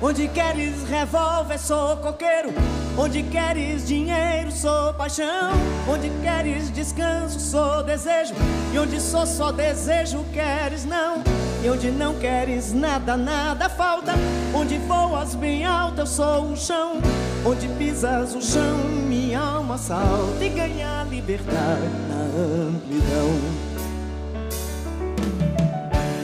Onde queres revólver, sou coqueiro. Onde queres dinheiro, sou paixão. Onde queres descanso, sou desejo. E onde sou só desejo, queres não. E onde não queres nada, nada falta. Onde voas bem alto, eu sou o chão. Onde pisas o chão, minha alma salta e ganha liberdade na amplidão.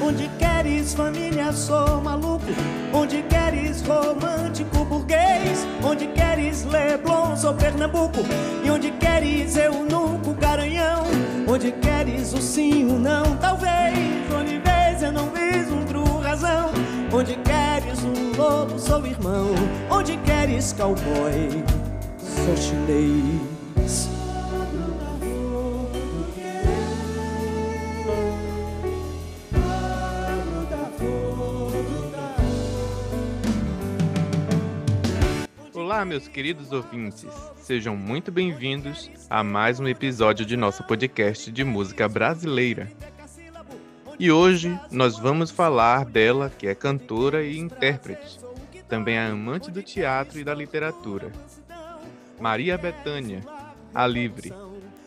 Onde queres família, sou maluco. Onde queres romântico burguês. Onde queres Leblon, sou Pernambuco. E onde queres eunuco, garanhão. Onde queres o sim, o não, talvez. Onde vês eu não vislumbro razão. Onde queres um lobo, sou irmão. Onde queres cowboy, sou chinês. Olá, meus queridos ouvintes. Sejam muito bem-vindos a mais um episódio de nosso podcast de música brasileira. E hoje nós vamos falar dela, que é cantora e intérprete, também é amante do teatro e da literatura. Maria Bethânia, a livre.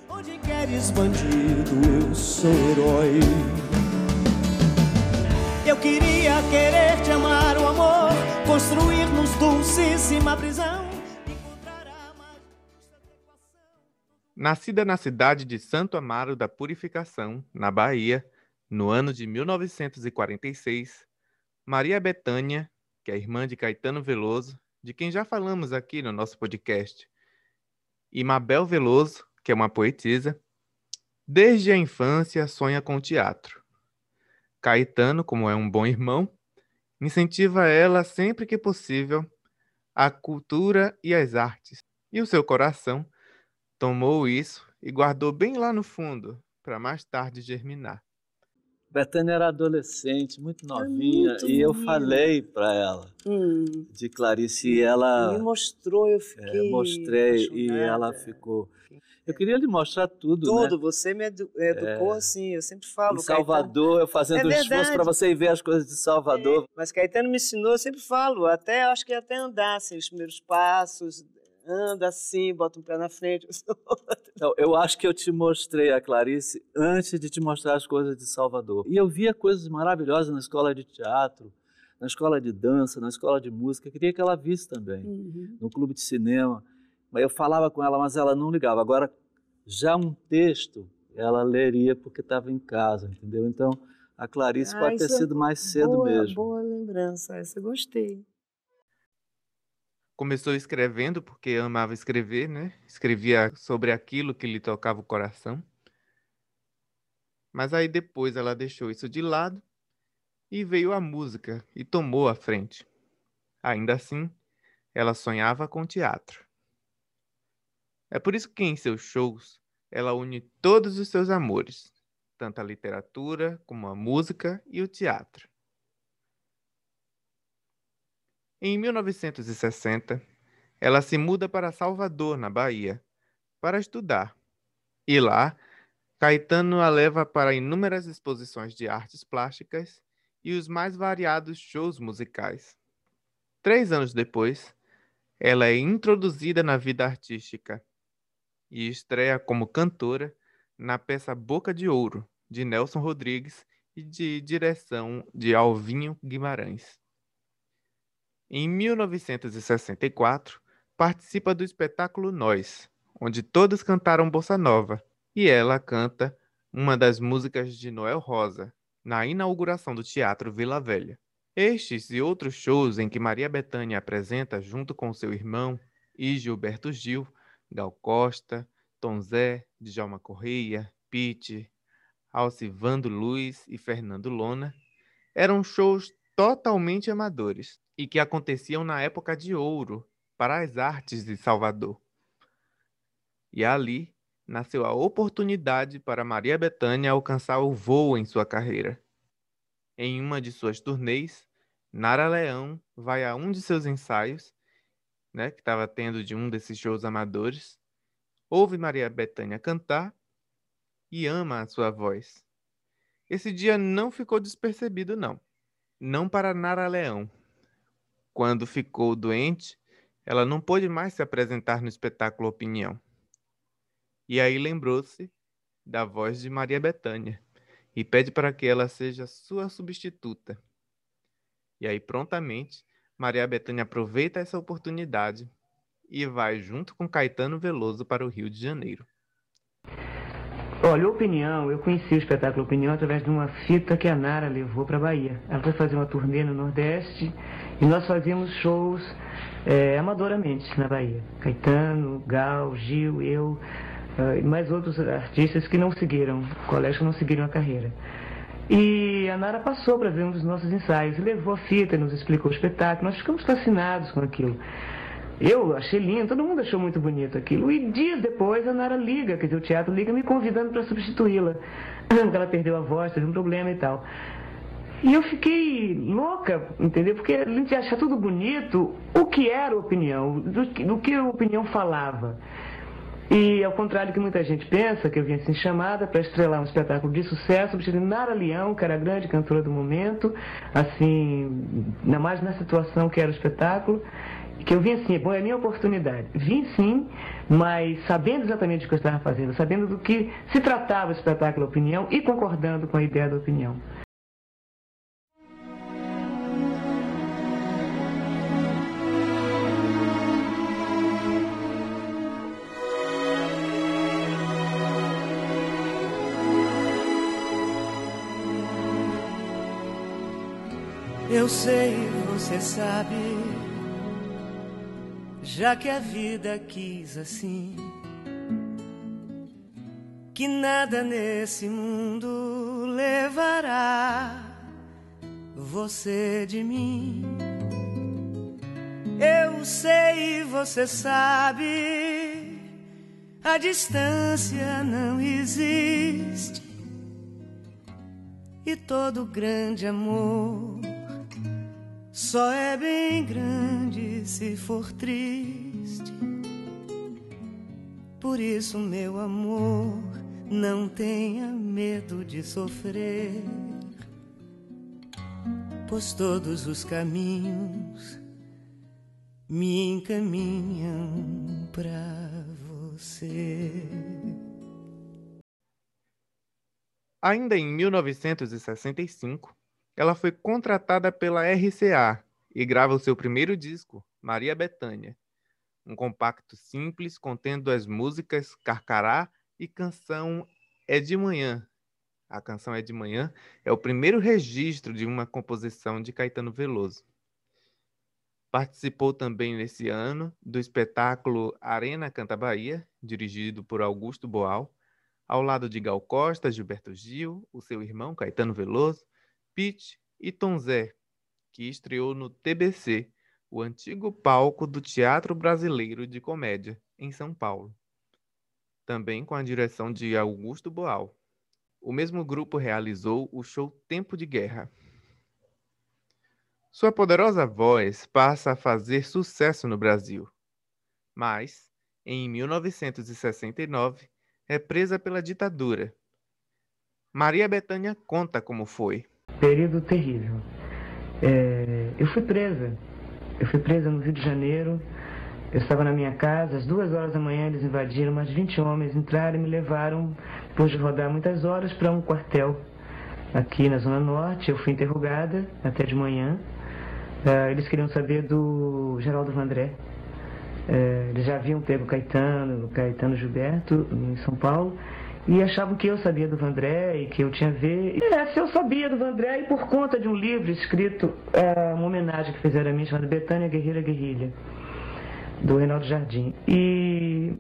Onde queres bandido, eu sou herói. Eu queria querer te amar o amor, construir-nos dulcíssima prisão. Nascida na cidade de Santo Amaro da Purificação, na Bahia, no ano de 1946, Maria Bethânia, que é irmã de Caetano Veloso, de quem já falamos aqui no nosso podcast, e Mabel Veloso, que é uma poetisa, desde a infância sonha com teatro. Caetano, como é um bom irmão, incentiva ela sempre que possível a cultura e as artes. E o seu coração tomou isso e guardou bem lá no fundo, para mais tarde germinar. Betânia era adolescente, muito novinha, muito e eu falei para ela hum. de Clarice e ela me mostrou, eu fiquei é, mostrei e ela ficou eu queria lhe mostrar tudo. Tudo, né? você me edu educou é... assim, eu sempre falo. Em Salvador, eu fazendo é esforço para você ir ver as coisas de Salvador. É, mas Caetano me ensinou, eu sempre falo, até acho que até andar assim, os primeiros passos, anda assim, bota um pé na frente. Então, eu acho que eu te mostrei a Clarice antes de te mostrar as coisas de Salvador. E eu via coisas maravilhosas na escola de teatro, na escola de dança, na escola de música. Eu queria que ela visse também, uhum. no clube de cinema. Mas eu falava com ela, mas ela não ligava. Agora, já um texto, ela leria porque estava em casa, entendeu? Então, a Clarice ah, pode ter sido mais cedo boa, mesmo. Boa lembrança, essa eu gostei. Começou escrevendo porque amava escrever, né? Escrevia sobre aquilo que lhe tocava o coração. Mas aí depois ela deixou isso de lado e veio a música e tomou a frente. Ainda assim, ela sonhava com teatro. É por isso que em seus shows ela une todos os seus amores, tanto a literatura como a música e o teatro. Em 1960, ela se muda para Salvador, na Bahia, para estudar. E lá, Caetano a leva para inúmeras exposições de artes plásticas e os mais variados shows musicais. Três anos depois, ela é introduzida na vida artística e estreia como cantora na peça Boca de Ouro, de Nelson Rodrigues e de direção de Alvinho Guimarães. Em 1964, participa do espetáculo Nós, onde todos cantaram bossa nova, e ela canta uma das músicas de Noel Rosa, na inauguração do Teatro Vila Velha. Estes e outros shows em que Maria Bethânia apresenta junto com seu irmão e Gilberto Gil Gal Costa, Tom Zé, Djalma Correia, Pete, Alcivando Luiz e Fernando Lona, eram shows totalmente amadores e que aconteciam na época de ouro para as artes de Salvador. E ali nasceu a oportunidade para Maria Bethânia alcançar o voo em sua carreira. Em uma de suas turnês, Nara Leão vai a um de seus ensaios né, que estava tendo de um desses shows amadores, ouve Maria Bethânia cantar e ama a sua voz. Esse dia não ficou despercebido, não. Não para Nara Leão. Quando ficou doente, ela não pôde mais se apresentar no espetáculo Opinião. E aí lembrou-se da voz de Maria Bethânia e pede para que ela seja sua substituta. E aí, prontamente, Maria Bethânia aproveita essa oportunidade e vai junto com Caetano Veloso para o Rio de Janeiro. Olha, Opinião, eu conheci o espetáculo Opinião através de uma fita que a Nara levou para a Bahia. Ela foi fazer uma turnê no Nordeste e nós fazíamos shows é, amadoramente na Bahia. Caetano, Gal, Gil, eu uh, e mais outros artistas que não seguiram, colégios que não seguiram a carreira. E a Nara passou para ver um dos nossos ensaios, levou a fita, nos explicou o espetáculo, nós ficamos fascinados com aquilo. Eu achei lindo, todo mundo achou muito bonito aquilo. E dias depois a Nara liga, quer dizer, o teatro liga me convidando para substituí-la. Porque ela perdeu a voz, teve um problema e tal. E eu fiquei louca, entendeu? Porque a gente acha tudo bonito, o que era opinião, do, do que a opinião falava. E ao contrário do que muita gente pensa, que eu vim assim chamada para estrelar um espetáculo de sucesso, substituindo Nara Leão, que era a grande cantora do momento, assim, ainda mais na situação que era o espetáculo, que eu vim assim, bom, é a minha oportunidade. Vim sim, mas sabendo exatamente o que eu estava fazendo, sabendo do que se tratava o espetáculo Opinião e concordando com a ideia da opinião. Eu sei, você sabe, já que a vida quis assim, que nada nesse mundo levará você de mim. Eu sei, você sabe, a distância não existe e todo grande amor só é bem grande se for triste. Por isso, meu amor, não tenha medo de sofrer, pois todos os caminhos me encaminham para você. Ainda em 1965, ela foi contratada pela RCA e grava o seu primeiro disco, Maria Bethânia, um compacto simples contendo as músicas Carcará e Canção É de Manhã. A canção É de Manhã é o primeiro registro de uma composição de Caetano Veloso. Participou também nesse ano do espetáculo Arena Canta Bahia, dirigido por Augusto Boal, ao lado de Gal Costa, Gilberto Gil, o seu irmão Caetano Veloso, Pete e Tom Zé, que estreou no TBC, o antigo palco do Teatro Brasileiro de Comédia, em São Paulo. Também com a direção de Augusto Boal. O mesmo grupo realizou o show Tempo de Guerra. Sua poderosa voz passa a fazer sucesso no Brasil. Mas, em 1969, é presa pela ditadura. Maria Bethânia conta como foi período terrível. É, eu fui presa. Eu fui presa no Rio de Janeiro. Eu estava na minha casa, às duas horas da manhã eles invadiram, mais 20 homens entraram e me levaram, depois de rodar muitas horas, para um quartel aqui na Zona Norte. Eu fui interrogada até de manhã. Uh, eles queriam saber do Geraldo Vandré. Uh, eles já haviam pego Caetano, Caetano Gilberto, em São Paulo e achavam que eu sabia do Vandré e que eu tinha a ver. É, se eu sabia do Vandré e por conta de um livro escrito, é, uma homenagem que fizeram a mim, chamado Betânia Guerreira Guerrilha, do Reinaldo Jardim. E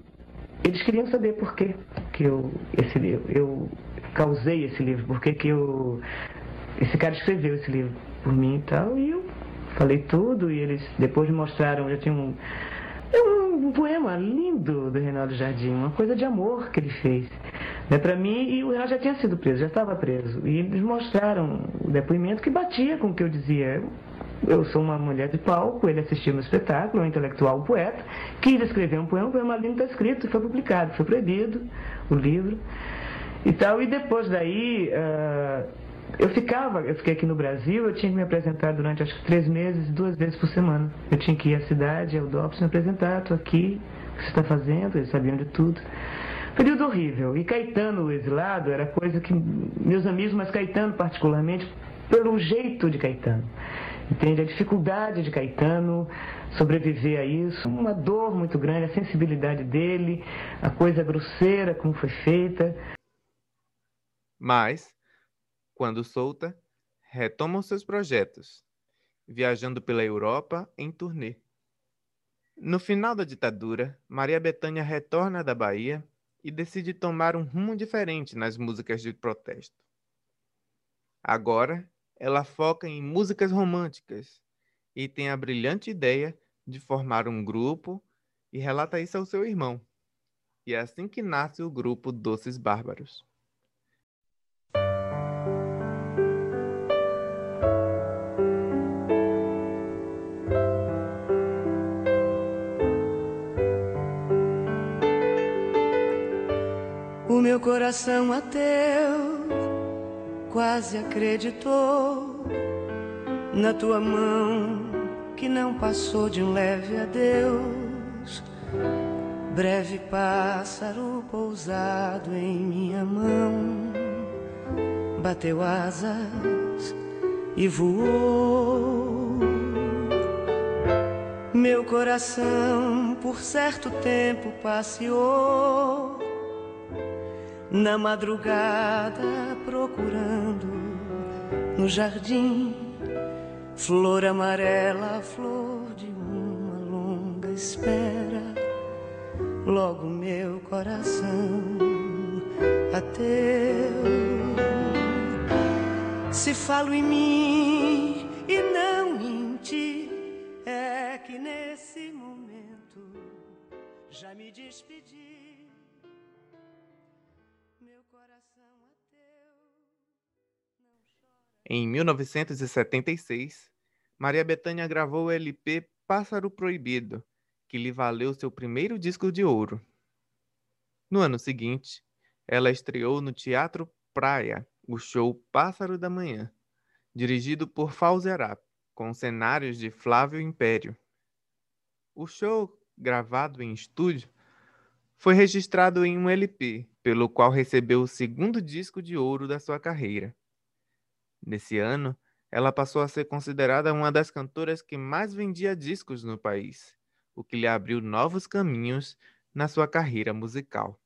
eles queriam saber por que, que eu, esse livro, eu causei esse livro, por que, que eu. Esse cara escreveu esse livro por mim e tal, e eu falei tudo, e eles depois mostraram, já tinha um. É um poema lindo do Reinaldo Jardim, uma coisa de amor que ele fez né, para mim, e o Renato já tinha sido preso, já estava preso. E eles mostraram o depoimento que batia com o que eu dizia. Eu sou uma mulher de palco, ele assistiu no espetáculo, um intelectual, um poeta, quis escrever um poema, o poema lindo está escrito, foi publicado, foi proibido o livro e tal. E depois daí, uh, Eu ficava, eu fiquei aqui no Brasil, eu tinha que me apresentar durante acho que três meses, duas vezes por semana. Eu tinha que ir à cidade, ao DOPS, me apresentar, estou aqui, o que você está fazendo, eles sabiam de tudo. Período horrível. E Caetano, exilado, era coisa que meus amigos, mas Caetano particularmente, pelo jeito de Caetano. Entende? A dificuldade de Caetano sobreviver a isso, uma dor muito grande, a sensibilidade dele, a coisa grosseira como foi feita. Mas, quando solta, retoma os seus projetos, viajando pela Europa em turnê. No final da ditadura, Maria Bethânia retorna da Bahia e decide tomar um rumo diferente nas músicas de protesto. Agora, ela foca em músicas românticas e tem a brilhante ideia de formar um grupo e relata isso ao seu irmão. E é assim que nasce o grupo Doces Bárbaros. Meu coração ateu quase acreditou na tua mão que não passou de um leve adeus. Breve pássaro pousado em minha mão, bateu asas e voou. Meu coração por certo tempo passeou na madrugada procurando no jardim flor amarela, flor de uma longa espera. Logo meu coração ateu. Se falo em mim e não em ti, é que nesse momento já me despedi. Em 1976, Maria Bethânia gravou o LP Pássaro Proibido, que lhe valeu seu primeiro disco de ouro. No ano seguinte, ela estreou no Teatro Praia o show Pássaro da Manhã, dirigido por Falzerap, com cenários de Flávio Império. O show, gravado em estúdio, foi registrado em um LP, pelo qual recebeu o segundo disco de ouro da sua carreira. Nesse ano, ela passou a ser considerada uma das cantoras que mais vendia discos no país, o que lhe abriu novos caminhos na sua carreira musical.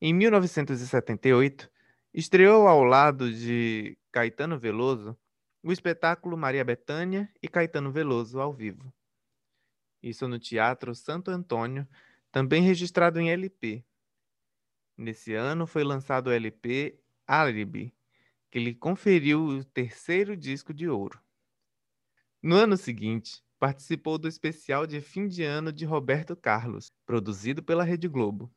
Em 1978, estreou ao lado de Caetano Veloso o espetáculo Maria Bethânia e Caetano Veloso ao vivo. Isso no Teatro Santo Antônio, também registrado em LP. Nesse ano foi lançado o LP Alibi, que lhe conferiu o terceiro disco de ouro. No ano seguinte, participou do especial de fim de ano de Roberto Carlos, produzido pela Rede Globo.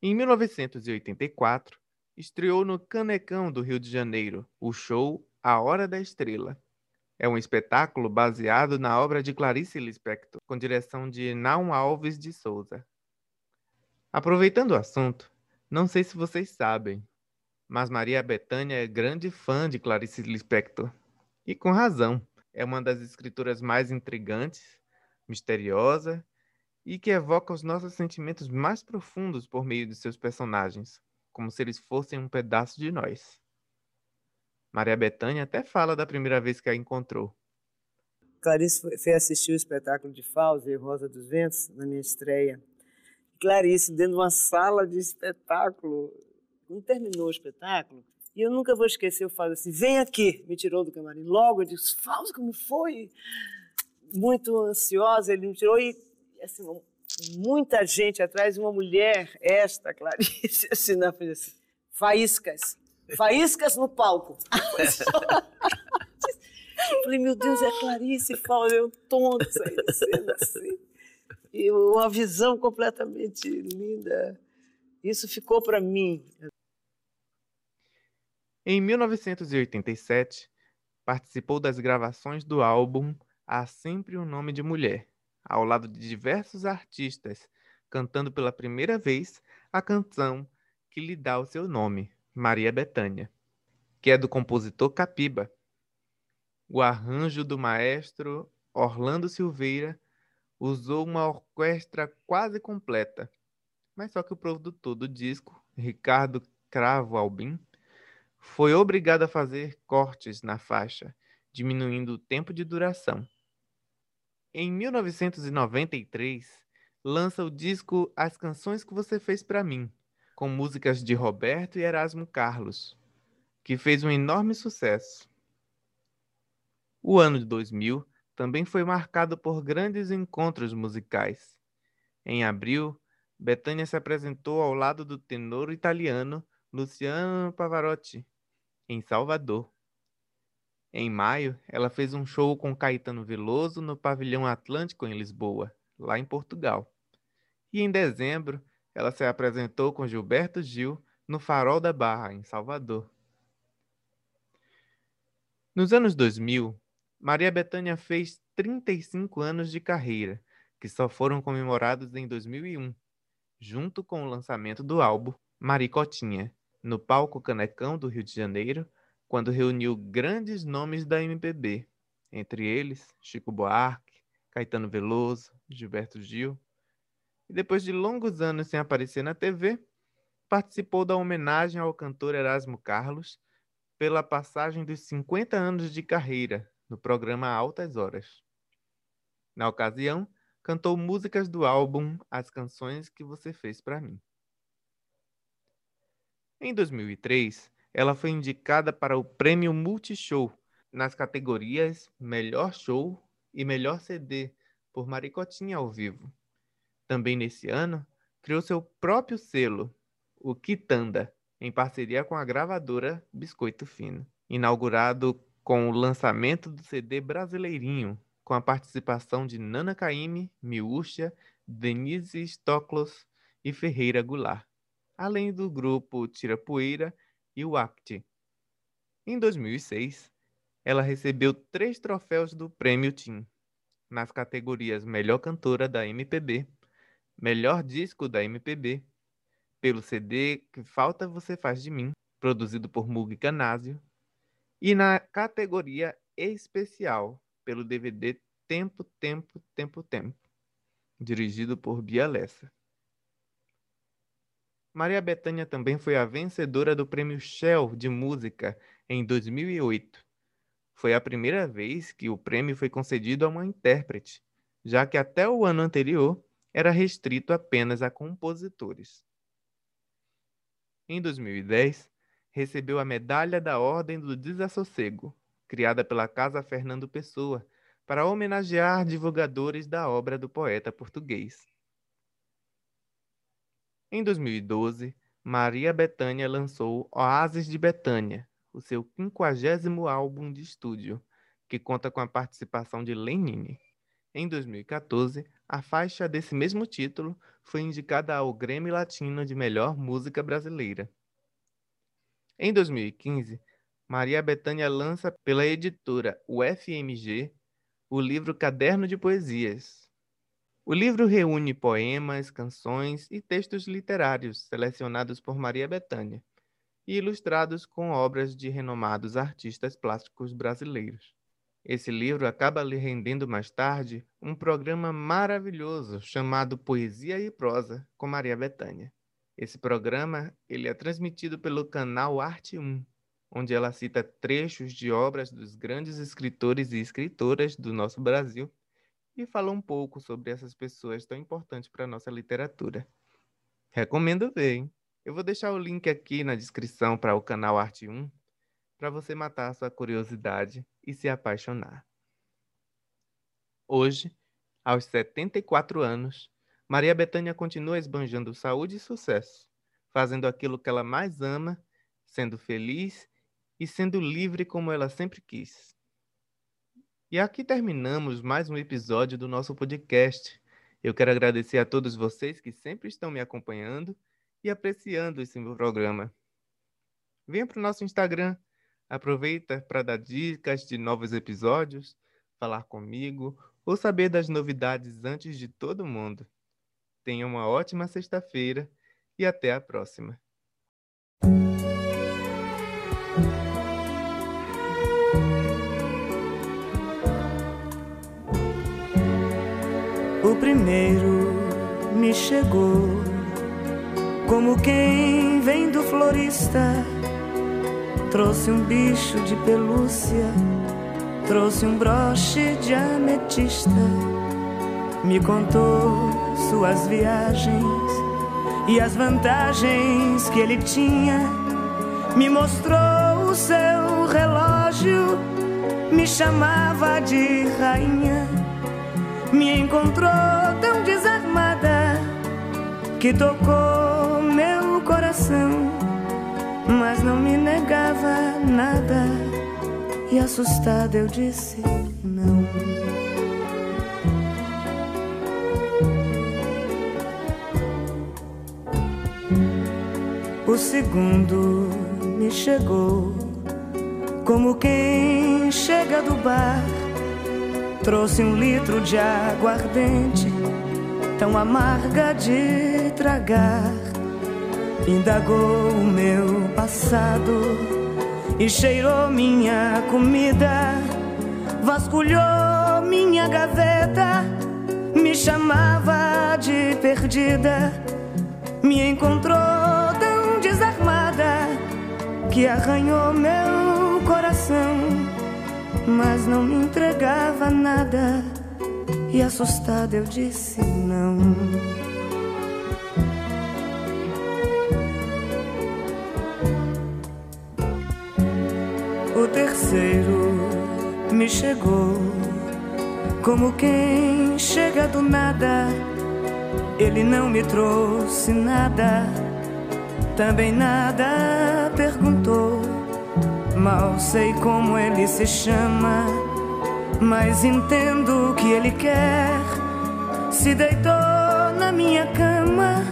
Em 1984, estreou no Canecão do Rio de Janeiro o show A Hora da Estrela. É um espetáculo baseado na obra de Clarice Lispector, com direção de Naum Alves de Souza. Aproveitando o assunto, não sei se vocês sabem, mas Maria Bethânia é grande fã de Clarice Lispector. E com razão. É uma das escritoras mais intrigantes, misteriosa e que evoca os nossos sentimentos mais profundos por meio de seus personagens, como se eles fossem um pedaço de nós. Maria Bethânia até fala da primeira vez que a encontrou. Clarice foi assistir o espetáculo de Fausto e Rosa dos Ventos na minha estreia. Clarice, dentro de uma sala de espetáculo, quando terminou o espetáculo, e eu nunca vou esquecer, eu falo assim, vem aqui, me tirou do camarim. Logo eu disse, Fausto, como foi? Muito ansiosa, ele me tirou e, assim, muita gente atrás, uma mulher, esta, Clarice, assim, na frente, assim, faíscas, faíscas no palco. eu falei, meu Deus, é Clarice, Fausto, eu tonto, saindo assim. E uma visão completamente linda. Isso ficou para mim. Em 1987, participou das gravações do álbum Há Sempre um Nome de Mulher, ao lado de diversos artistas, cantando pela primeira vez a canção que lhe dá o seu nome, Maria Bethânia, que é do compositor Capiba. O arranjo do maestro Orlando Silveira usou uma orquestra quase completa, mas só que o produtor do disco, Ricardo Cravo Albim, foi obrigado a fazer cortes na faixa, diminuindo o tempo de duração. Em 1993, lança o disco As Canções que Você Fez para Mim, com músicas de Roberto e Erasmo Carlos, que fez um enorme sucesso. O ano de 2000 também foi marcado por grandes encontros musicais. Em abril, Betânia se apresentou ao lado do tenor italiano Luciano Pavarotti, em Salvador. Em maio, ela fez um show com Caetano Veloso no Pavilhão Atlântico em Lisboa, lá em Portugal. E em dezembro, ela se apresentou com Gilberto Gil no Farol da Barra, em Salvador. Nos anos 2000, Maria Bethânia fez 35 anos de carreira, que só foram comemorados em 2001, junto com o lançamento do álbum Maricotinha, no palco Canecão do Rio de Janeiro, quando reuniu grandes nomes da MPB, entre eles Chico Buarque, Caetano Veloso, Gilberto Gil. E depois de longos anos sem aparecer na TV, participou da homenagem ao cantor Erasmo Carlos pela passagem dos 50 anos de carreira no programa Altas Horas. Na ocasião, cantou músicas do álbum As Canções que Você Fez para Mim. Em 2003, ela foi indicada para o Prêmio Multishow nas categorias Melhor Show e Melhor CD por Maricotinha ao vivo. Também nesse ano, criou seu próprio selo, o Quitanda, em parceria com a gravadora Biscoito Fino, inaugurado com o lançamento do CD Brasileirinho, com a participação de Nana Caymmi, Miúcha, Denise Stoklos e Ferreira Goulart além do grupo Tira Poeira e o ACT. Em 2006, ela recebeu três troféus do Prêmio Tim, nas categorias Melhor Cantora da MPB, Melhor Disco da MPB, pelo CD Que Falta Você Faz de Mim, produzido por Mug Canásio, e na categoria Especial, pelo DVD Tempo, Tempo, Tempo, Tempo, dirigido por Bia Lessa. Maria Bethânia também foi a vencedora do Prêmio Shell de Música em 2008. Foi a primeira vez que o prêmio foi concedido a uma intérprete, já que até o ano anterior era restrito apenas a compositores. Em 2010, recebeu a Medalha da Ordem do Desassossego, criada pela Casa Fernando Pessoa, para homenagear divulgadores da obra do poeta português. Em 2012, Maria Bethânia lançou Oásis de Betânia, o seu quinquagésimo álbum de estúdio, que conta com a participação de Lenine. Em 2014, a faixa desse mesmo título foi indicada ao Grêmio Latino de Melhor Música Brasileira. Em 2015, Maria Bethânia lança pela editora UFMG o livro Caderno de Poesias, o livro reúne poemas, canções e textos literários selecionados por Maria Bethânia e ilustrados com obras de renomados artistas plásticos brasileiros. Esse livro acaba lhe rendendo mais tarde um programa maravilhoso chamado Poesia e Prosa com Maria Bethânia. Esse programa ele é transmitido pelo canal Arte 1, onde ela cita trechos de obras dos grandes escritores e escritoras do nosso Brasil e fala um pouco sobre essas pessoas tão importantes para a nossa literatura. Recomendo ver, hein? Eu vou deixar o link aqui na descrição para o canal Arte 1 para você matar sua curiosidade e se apaixonar. Hoje, aos 74 anos, Maria Bethânia continua esbanjando saúde e sucesso, fazendo aquilo que ela mais ama, sendo feliz e sendo livre como ela sempre quis. E aqui terminamos mais um episódio do nosso podcast. Eu quero agradecer a todos vocês que sempre estão me acompanhando e apreciando esse meu programa. Venha para o nosso Instagram, aproveita para dar dicas de novos episódios, falar comigo ou saber das novidades antes de todo mundo. Tenha uma ótima sexta-feira e até a próxima. Primeiro me chegou como quem vem do florista. Trouxe um bicho de pelúcia, trouxe um broche de ametista. Me contou suas viagens e as vantagens que ele tinha. Me mostrou o seu relógio, me chamava de rainha. Me encontrou tão desarmada que tocou meu coração, mas não me negava nada. E assustada eu disse não. O segundo me chegou como quem chega do bar. Trouxe um litro de aguardente, tão amarga de tragar. Indagou o meu passado e cheirou minha comida. Vasculhou minha gaveta, me chamava de perdida. Me encontrou que arranhou meu coração, mas não me entregava nada. E assustada eu disse não. O terceiro me chegou como quem chega do nada. Ele não me trouxe nada também nada perguntou. Mal sei como ele se chama, mas entendo o que ele quer. Se deitou na minha cama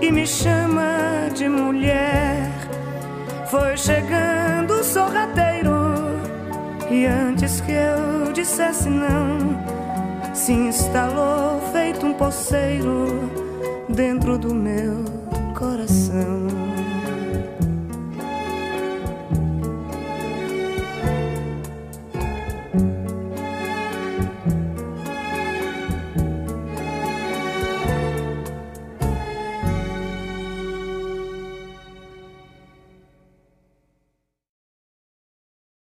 e me chama de mulher. Foi chegando sorrateiro e antes que eu dissesse não, se instalou feito um poceiro dentro do meu